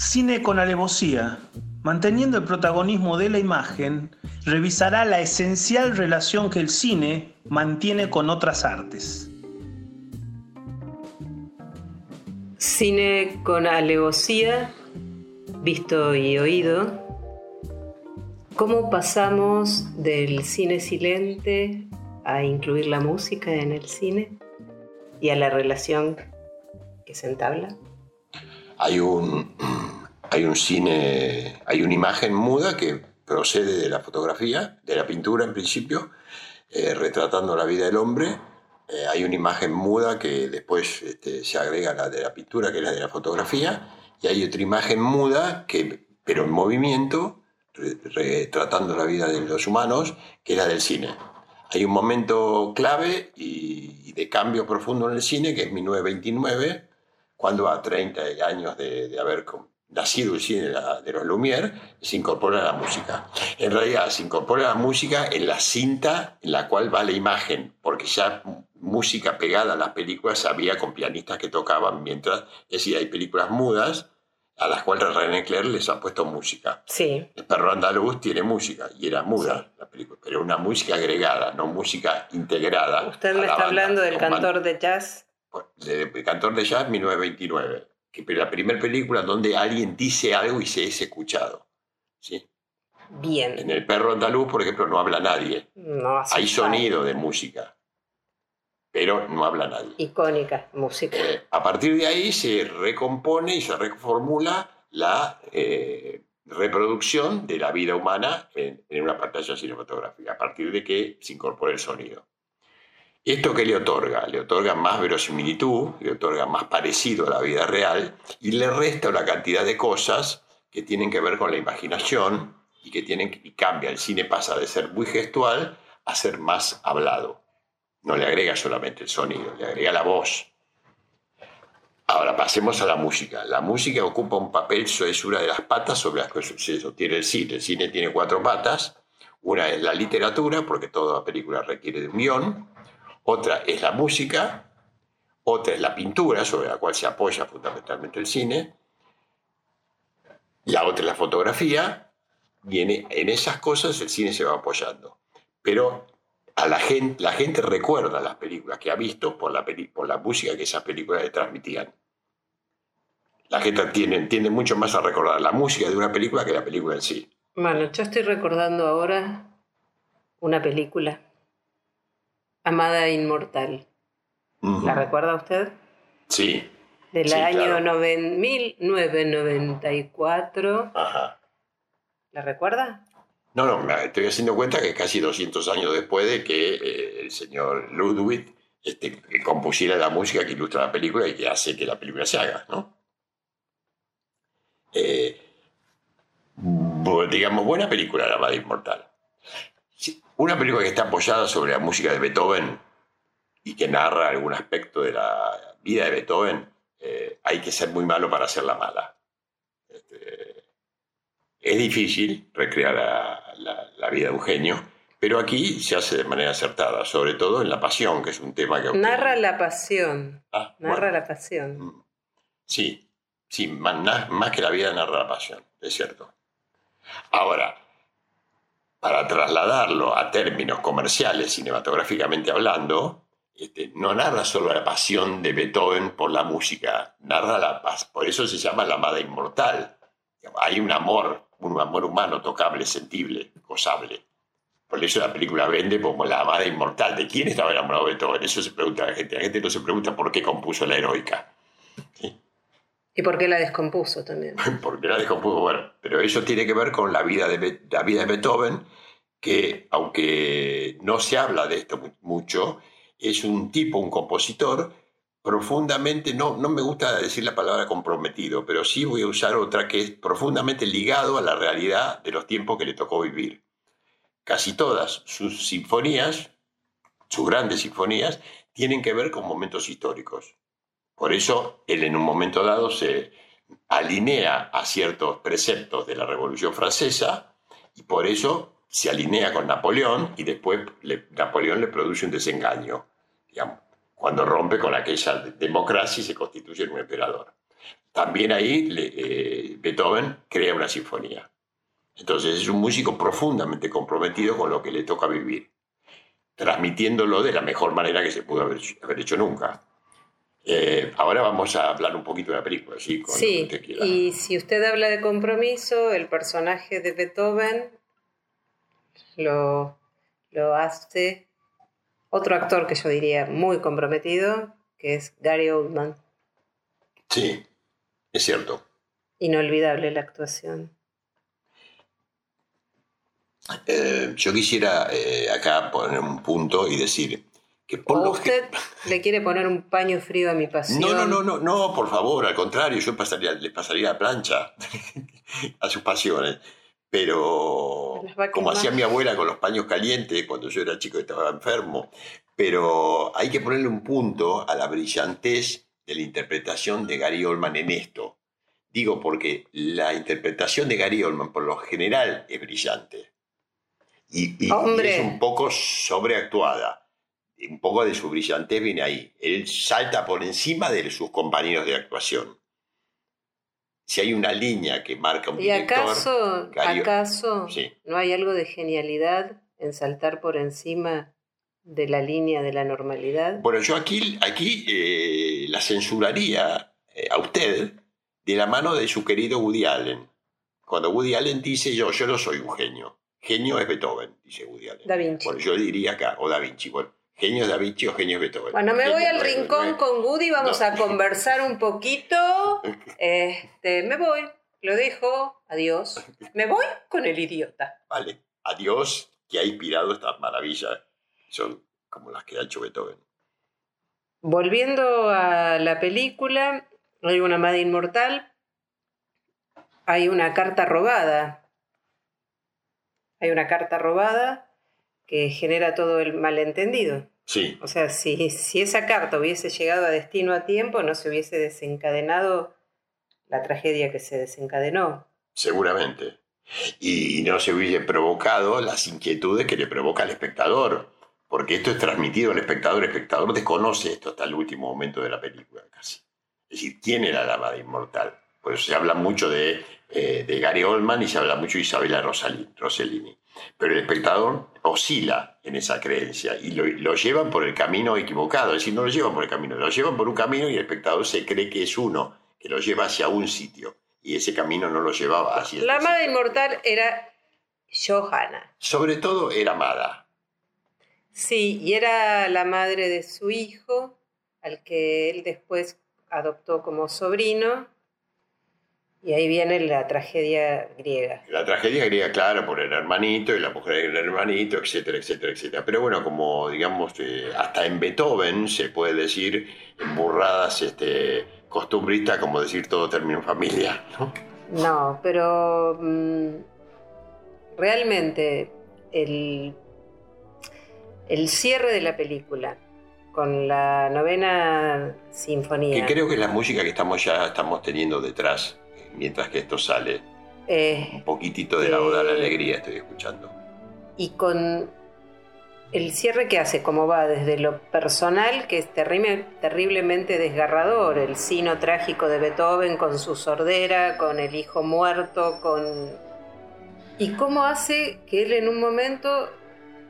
Cine con alevosía, manteniendo el protagonismo de la imagen, revisará la esencial relación que el cine mantiene con otras artes. Cine con alevosía, visto y oído. ¿Cómo pasamos del cine silente a incluir la música en el cine y a la relación que se entabla? Hay un, hay un cine, hay una imagen muda que procede de la fotografía, de la pintura en principio, eh, retratando la vida del hombre. Eh, hay una imagen muda que después este, se agrega la de la pintura, que es la de la fotografía, y hay otra imagen muda, que, pero en movimiento, retratando la vida de los humanos, que es la del cine. Hay un momento clave y, de cambio profundo en el cine, que es 1929, cuando a 30 años de, de haber nacido el cine de, los Lumière, se incorpora la música. En realidad se incorpora la música en la cinta en la cual va la imagen, porque ya música pegada a las películas había con pianistas que tocaban mientras, es decir, hay películas mudas a las cuales René Clair les ha puesto música. Sí. El perro andaluz tiene música y era muda la película, pero una música agregada, no música integrada. Usted me está hablando del cantor de jazz. El cantor de jazz 1929 que la primera película donde alguien dice algo y se es escuchado. ¿sí? Bien. En El perro andaluz, por ejemplo, no habla nadie. No Hay sonido de música, pero no habla nadie. Icónica música. Eh, a partir de ahí se recompone y se reformula la eh, reproducción de la vida humana en, en una pantalla cinematográfica, a partir de que se incorpora el sonido. ¿Esto qué le otorga? Le otorga más verosimilitud, le otorga más parecido a la vida real y le resta una cantidad de cosas que tienen que ver con la imaginación y que tienen y cambia. El cine pasa de ser muy gestual a ser más hablado. No le agrega solamente el sonido, le agrega la voz. Ahora pasemos a la música. La música ocupa un papel, es una de las patas sobre las que se sostiene el cine. El cine tiene cuatro patas. Una es la literatura, porque toda película requiere de un guion otra es la música, otra es la pintura, sobre la cual se apoya fundamentalmente el cine, la otra es la fotografía, y en, esas cosas el cine se va apoyando. Pero a la gente, la gente recuerda las películas que ha visto por la, música que esas películas le transmitían. La gente tiende mucho más a recordar la música de una película que la película en sí. Bueno, yo estoy recordando ahora una película Amada Inmortal. ¿La recuerda usted? Sí. Del año 1994. Ajá. ¿La recuerda? No, no, me estoy haciendo cuenta que casi 200 años después de que eh, el señor Ludwig este, compusiera la música que ilustra la película y que hace que la película se haga, ¿no? Eh, digamos, buena película, La Amada Inmortal. Una película que está apoyada sobre la música de Beethoven y que narra algún aspecto de la vida de Beethoven, eh, hay que ser muy malo para hacerla mala. Este, es difícil recrear la, vida de un genio, pero aquí se hace de manera acertada, sobre todo en la pasión, que es un tema que... Narra la pasión. Ah, narra la pasión. Mm. Sí, sí, más, más que la vida narra la pasión, es cierto. Ahora, para trasladarlo a términos comerciales, cinematográficamente hablando, este, no narra solo la pasión de Beethoven por la música, narra la paz. Por eso se llama la amada inmortal. Hay un amor, un amor humano tocable, sentible, gozable. Por eso la película vende como la amada inmortal. ¿De quién estaba enamorado Beethoven? Eso se pregunta la gente. La gente no se pregunta por qué compuso la heroica. ¿Y por qué la descompuso también? Porque la descompuso, bueno, pero eso tiene que ver con la vida de, la vida de Beethoven, que aunque no se habla de esto mucho, es un tipo, un compositor profundamente, no, no me gusta decir la palabra comprometido, pero sí voy a usar otra que es profundamente ligado a la realidad de los tiempos que le tocó vivir. Casi todas sus sinfonías, sus grandes sinfonías, tienen que ver con momentos históricos. Por eso él en un momento dado se alinea a ciertos preceptos de la Revolución Francesa y por eso se alinea con Napoleón y después Napoleón le produce un desengaño, cuando rompe con aquella democracia y se constituye en un emperador. también ahí eh, Beethoven crea una sinfonía. Entonces es un músico profundamente comprometido con lo que le toca vivir, transmitiéndolo de la mejor manera que se pudo haber, hecho nunca. Eh, ahora vamos a hablar un poquito de la película, ¿sí? sí, y si usted habla de compromiso, el personaje de Beethoven lo, lo hace otro actor que yo diría muy comprometido, que es Gary Oldman. Sí, es cierto. Inolvidable la actuación. Eh, yo quisiera eh, acá poner un punto y decir que por usted le quiere poner un paño frío a mi pasión. No, no, no, no, no, por favor, al contrario, yo pasaría, le pasaría la plancha a sus pasiones. Pero como hacía mi abuela con los paños calientes cuando yo era chico y estaba enfermo. Pero hay que ponerle un punto a la brillantez de la interpretación de Gary Oldman en esto. Digo porque la interpretación de Gary Oldman por lo general es brillante. Y, es un poco sobreactuada. Un poco de su brillantez viene ahí. Él salta por encima de sus compañeros de actuación. Si hay una línea que marca un ¿Y acaso, acaso no hay algo de genialidad en saltar por encima de la línea de la normalidad? Bueno, yo aquí, aquí eh, la censuraría eh, a usted de la mano de su querido Woody Allen. Cuando Woody Allen dice yo, yo no soy un genio. Genio es Beethoven, dice Woody Allen. Da Vinci. Bueno, yo diría acá, o Da Vinci. Bueno, genio Da Vinci o genio Beethoven. Bueno, me voy al rincón con Woody, vamos a conversar un poquito. Este, me voy, lo dejo, adiós. Me voy con el idiota. Vale, adiós, que ha inspirado estas maravillas son como las que ha hecho Beethoven. Volviendo a la película, hay una madre inmortal, hay una carta robada. Hay una carta robada que genera todo el malentendido. Sí. O sea, si, si esa carta hubiese llegado a destino a tiempo, no se hubiese desencadenado la tragedia que se desencadenó. Seguramente. Y no se hubiese provocado las inquietudes que le provoca al espectador porque esto es transmitido al espectador, el espectador desconoce esto hasta el último momento de la película casi. Es decir, ¿quién era la madre inmortal? Por eso se habla mucho de, eh, de Gary Oldman y se habla mucho de Isabella Rossellini. Pero el espectador oscila en esa creencia y lo, lo, llevan por el camino equivocado. Es decir, no lo llevan por el camino, lo llevan por un camino y el espectador se cree que es uno, que lo lleva hacia un sitio. Y ese camino no lo llevaba hacia La madre inmortal era Johanna. Sobre todo era amada. Sí, y era la madre de su hijo, al que él después adoptó como sobrino. Y ahí viene la tragedia griega. La tragedia griega, claro, por el hermanito y la mujer del hermanito, etcétera, etcétera, etcétera. Pero bueno, como digamos, eh, hasta en Beethoven se puede decir en burradas este, costumbristas, como decir todo término familia, ¿no? No, pero mm, realmente el el cierre de la película con la novena sinfonía. Que creo que es la música que estamos ya estamos teniendo detrás mientras que esto sale. Eh, Un poquitito de la oda a la alegría estoy escuchando. Y con el cierre que hace, como va desde lo personal, que es terriblemente desgarrador, el sino trágico de Beethoven con su sordera, con el hijo muerto, con... Y cómo hace que él en un momento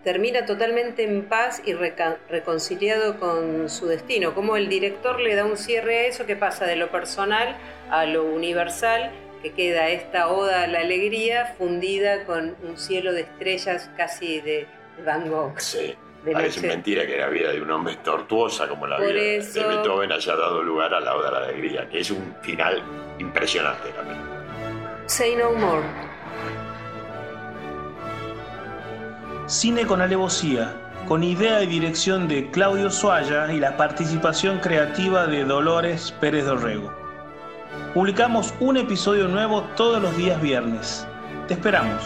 termina totalmente en paz y reconciliado con su destino. Como el director le da un cierre a eso que pasa de lo personal a lo universal, que queda esta oda a la alegría fundida con un cielo de estrellas casi de Van Gogh. Sí. Parece mentira que la vida de un hombre es tortuosa como la vida de Beethoven haya dado lugar a la Oda a la Alegría, que es un final impresionante también. Say no more. Cine con alevosía, con idea y dirección de Claudio Suaya y la participación creativa de Dolores Pérez Dorrego. Publicamos un episodio nuevo todos los días viernes. Te esperamos.